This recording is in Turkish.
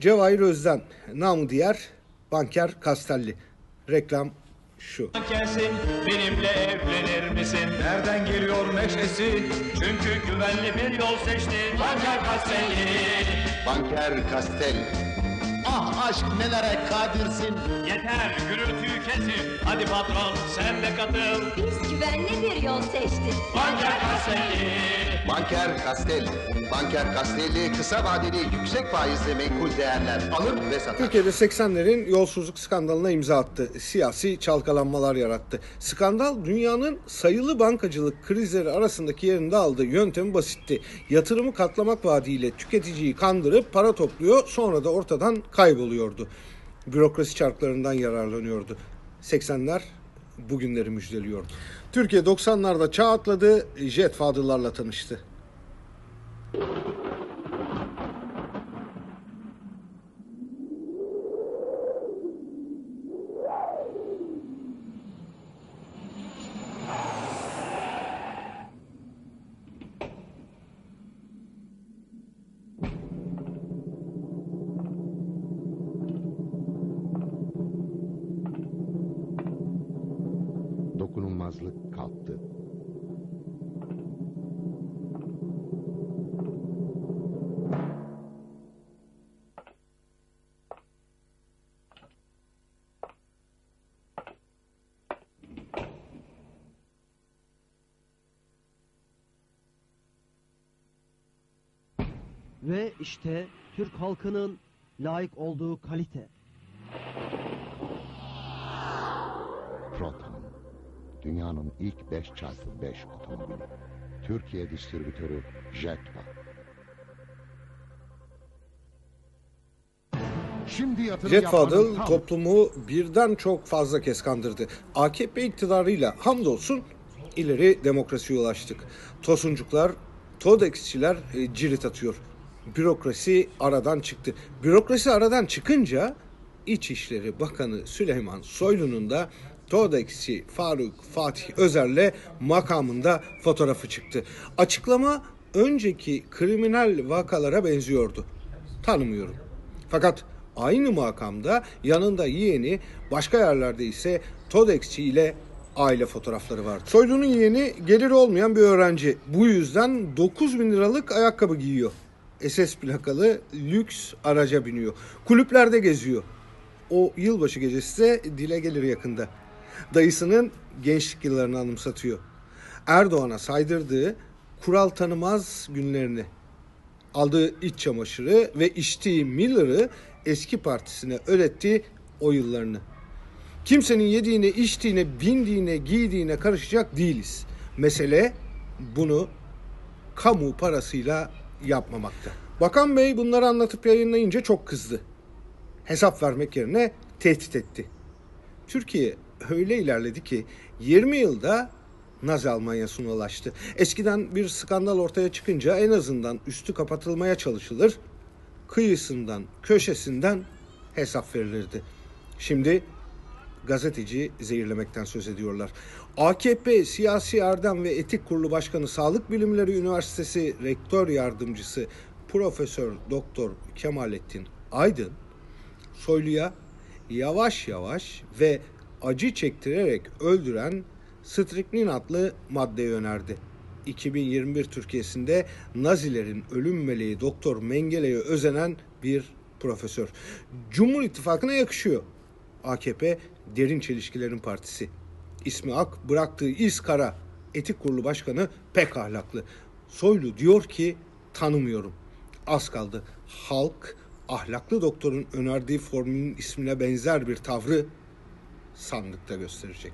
Cevahir Özden, namı diğer Banker Kastelli. Reklam şu. Gelsin benimle evlenir misin? Nereden geliyor neşesi? Çünkü güvenli bir yol seçti Banker Kastelli. Banker Castelli. Ah aşk nelere kadirsin Yeter gürültüyü kesin Hadi patron sen de katıl Biz güvenli bir yol seçtik. Banker Kastelli. Banker Castelli. Banker Castelli kısa vadeli yüksek faizli menkul değerler alır ve satar. Türkiye'de 80'lerin yolsuzluk skandalına imza attı. Siyasi çalkalanmalar yarattı. Skandal dünyanın sayılı bankacılık krizleri arasındaki yerini de aldı. Yöntemi basitti. Yatırımı katlamak vaadiyle tüketiciyi kandırıp para topluyor sonra da ortadan kayboluyordu. Bürokrasi çarklarından yararlanıyordu. 80'ler bugünleri müjdeliyordu. Türkiye 90'larda çağ atladı, jet fadıllarla tanıştı. Dokunulmazlık kalktı. Ve işte Türk halkının layık olduğu kalite. Proton. Dünyanın ilk 5x5 otomobili. Türkiye distribütörü Jetva. Jet Fadıl toplumu birden çok fazla kez kandırdı. AKP iktidarıyla hamdolsun ileri demokrasiye ulaştık. Tosuncuklar, Todexçiler e, cirit atıyor. Bürokrasi aradan çıktı. Bürokrasi aradan çıkınca İçişleri Bakanı Süleyman Soylu'nun da Todexçi Faruk Fatih Özer'le makamında fotoğrafı çıktı. Açıklama önceki kriminal vakalara benziyordu. Tanımıyorum. Fakat aynı makamda yanında yeğeni başka yerlerde ise Todexçi ile aile fotoğrafları vardı. Soylu'nun yeğeni geliri olmayan bir öğrenci. Bu yüzden 9 bin liralık ayakkabı giyiyor. SS plakalı lüks araca biniyor. Kulüplerde geziyor. O yılbaşı gecesi de dile gelir yakında. Dayısının gençlik yıllarını anımsatıyor. Erdoğan'a saydırdığı kural tanımaz günlerini aldığı iç çamaşırı ve içtiği Miller'ı eski partisine öğretti o yıllarını. Kimsenin yediğine, içtiğine, bindiğine, giydiğine karışacak değiliz. Mesele bunu kamu parasıyla yapmamakta. Bakan Bey bunları anlatıp yayınlayınca çok kızdı. Hesap vermek yerine tehdit etti. Türkiye öyle ilerledi ki 20 yılda Nazi Almanya'sına ulaştı. Eskiden bir skandal ortaya çıkınca en azından üstü kapatılmaya çalışılır. Kıyısından, köşesinden hesap verilirdi. Şimdi gazeteci zehirlemekten söz ediyorlar. AKP Siyasi Erdem ve Etik Kurulu Başkanı Sağlık Bilimleri Üniversitesi Rektör Yardımcısı Profesör Doktor Kemalettin Aydın Soylu'ya yavaş yavaş ve acı çektirerek öldüren striknin adlı maddeyi önerdi. 2021 Türkiye'sinde Nazilerin ölüm meleği Doktor Mengele'ye özenen bir profesör. Cumhur İttifakı'na yakışıyor. AKP derin çelişkilerin partisi. İsmi Ak bıraktığı iz kara. Etik Kurulu Başkanı pek ahlaklı. Soylu diyor ki tanımıyorum. Az kaldı. Halk ahlaklı doktorun önerdiği formülün ismine benzer bir tavrı sandıkta gösterecek.